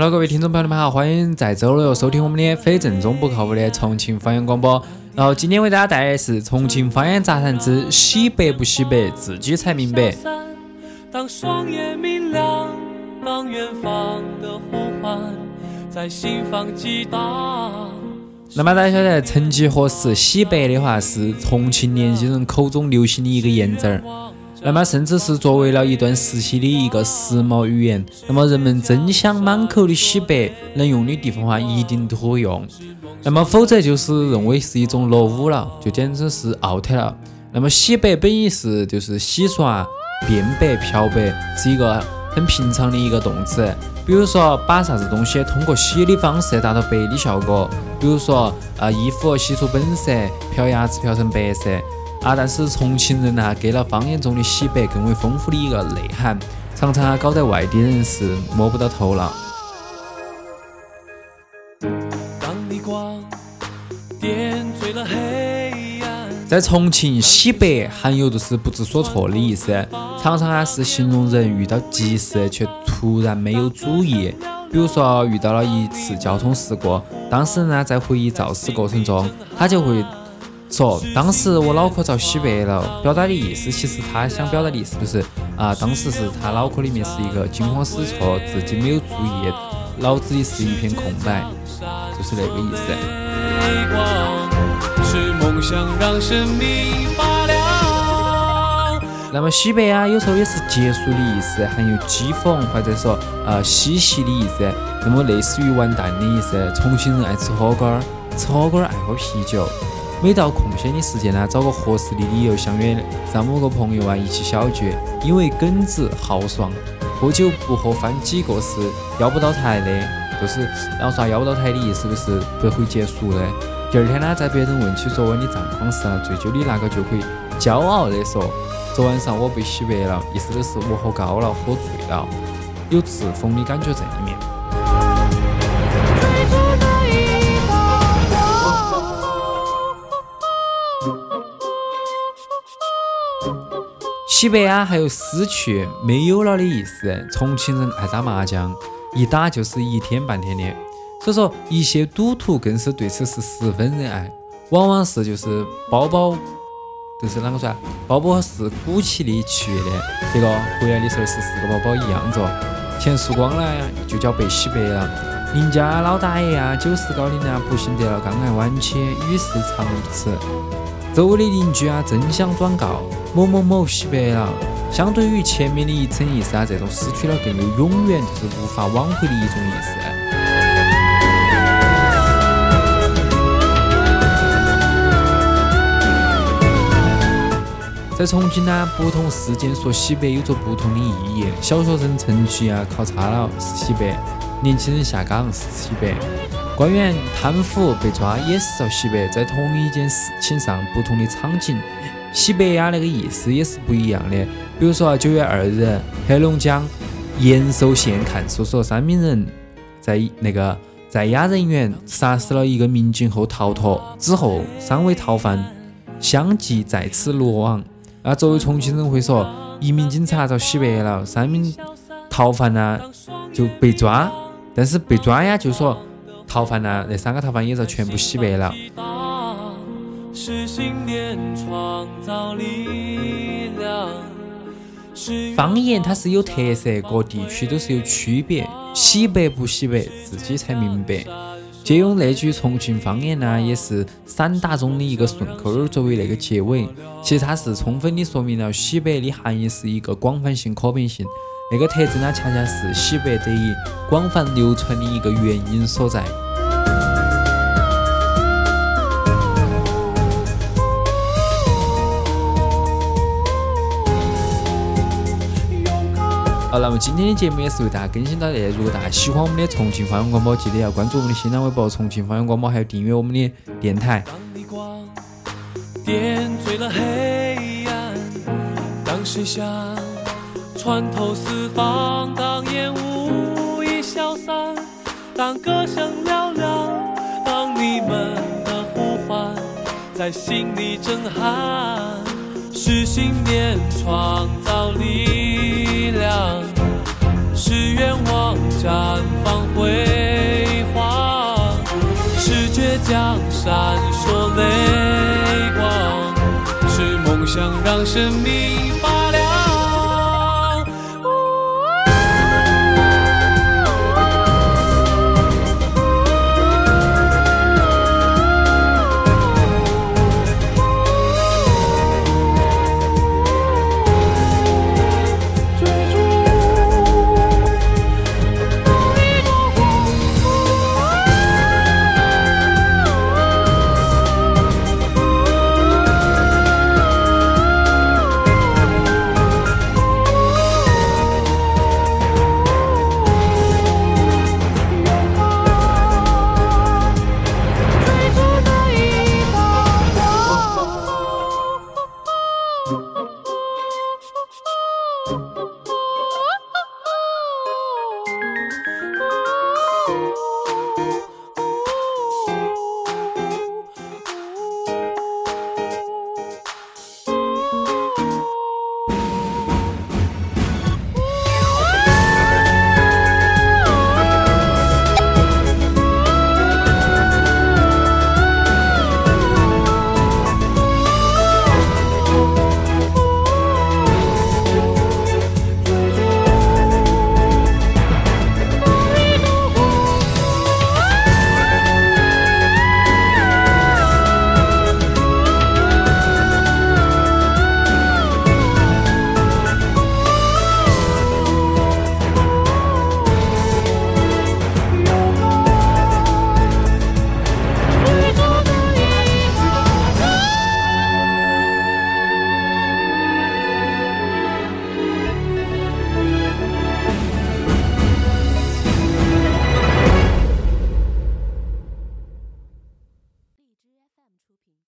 Hello，各位听众朋友们好，欢迎在周六收听我们的非正宗不靠谱的重庆方言广播。然后今天为大家带来的是《重庆方言杂谈之洗白不洗白，自己才明白》。当双眼明亮，当远方的呼唤在心房激荡。那么大家晓得，曾几何时，洗白的话是重庆年轻人口中流行的一个言字儿。那么，甚至是作为了一段时期的一个时髦语言。那么，人们争相满口的洗白，能用的地方话一定都会用。那么，否则就是认为是一种落伍了，就简直是 out 了。那么，洗白本意是就是洗刷、变白、漂白，是一个很平常的一个动词。比如说，把啥子东西通过洗的方式达到白的效果，比如说啊，衣服洗出本色，漂牙齿漂成白色。啊，但是重庆人呐，给了方言中的洗白更为丰富的一个内涵，常常啊搞得外地人是摸不到头脑。在重庆，洗白含有就是不知所措的意思，常常啊是形容人遇到急事却突然没有主意。比如说遇到了一次交通事故，当事人呢在回忆肇事过程中，他就会。说当时我脑壳遭洗白了，表达的意思其实他想表达的意思就是啊，当时是他脑壳里面是一个惊慌失措，自己没有注意，脑子里是一片空白，就是那个意思。那么洗白啊，有时候也是结束的意思，含有讥讽或者说呃嬉戏的意思，那么类似于完蛋的意思。重庆人爱吃火锅，吃火锅爱喝啤酒。每到空闲的时间呢，找个合适的理由相约让某个朋友啊一起小聚，因为耿直豪爽，喝酒不喝翻几个是要不到台的，就是然后说要不到台的意思就是不会结束的。第二天呢，在别人问起昨晚的战况时，醉酒的那个就会骄傲地说：“昨晚上我被洗白了。”意思就是我喝高了，喝醉了，有自封的感觉在里面。洗白啊，还有失去、没有了的意思。重庆人爱打麻将，一打就是一天半天的，所以说一些赌徒更是对此是十分热爱。往往是就是包包，就是啷个说啊？包包是鼓起的去的，结果回来的时候是四个包包一样着，钱输光了呀，就叫被洗白了。邻家老大爷啊，九十高龄呢，不幸得了肝癌晚期，与世长辞。周围的邻居啊，争相转告某某某洗白了。相对于前面的一层意思啊，这种失去了更有永远就是无法挽回的一种意思。在重庆呢，不同事件说洗白有着不同的意义。小学生成绩啊考差了是洗白，年轻人下岗是洗白。官员贪腐被抓也是遭洗白，在同一件事情上，不同的场景，洗白呀那个意思也是不一样的。比如说九月二日，黑龙江延寿县看守所三名人在那个在押人员杀死了一个民警后逃脱，之后三位逃犯相继在此落网。那作为重庆人会说，一名警察遭洗白了，三名逃犯呢就被抓，但是被抓呀就说。逃犯呢？那三个逃犯也遭全部洗白了。是信念创造力量方言它是有特色，各地区都是有区别。洗白不洗白，自己才明白。借用那句重庆方言呢，也是散打中的一个顺口儿作为那个结尾。其实它是充分的说明了洗白的含义是一个广泛性、可变性。那个特征呢，恰恰是洗白得以广泛流传的一个原因所在。好，那么今天的节目也是为大家更新到这。如果大家喜欢我们的重庆方言广播，记得要关注我们的新浪微博“重庆方言广播”，还有订阅我们的电台。当你光点缀了黑暗，当谁想穿透四方，当烟雾已消散，当歌声嘹亮，当你们的呼唤在心里震撼，是信念创造力量。是愿望绽放辉煌，是倔强闪烁泪光，是梦想让生命。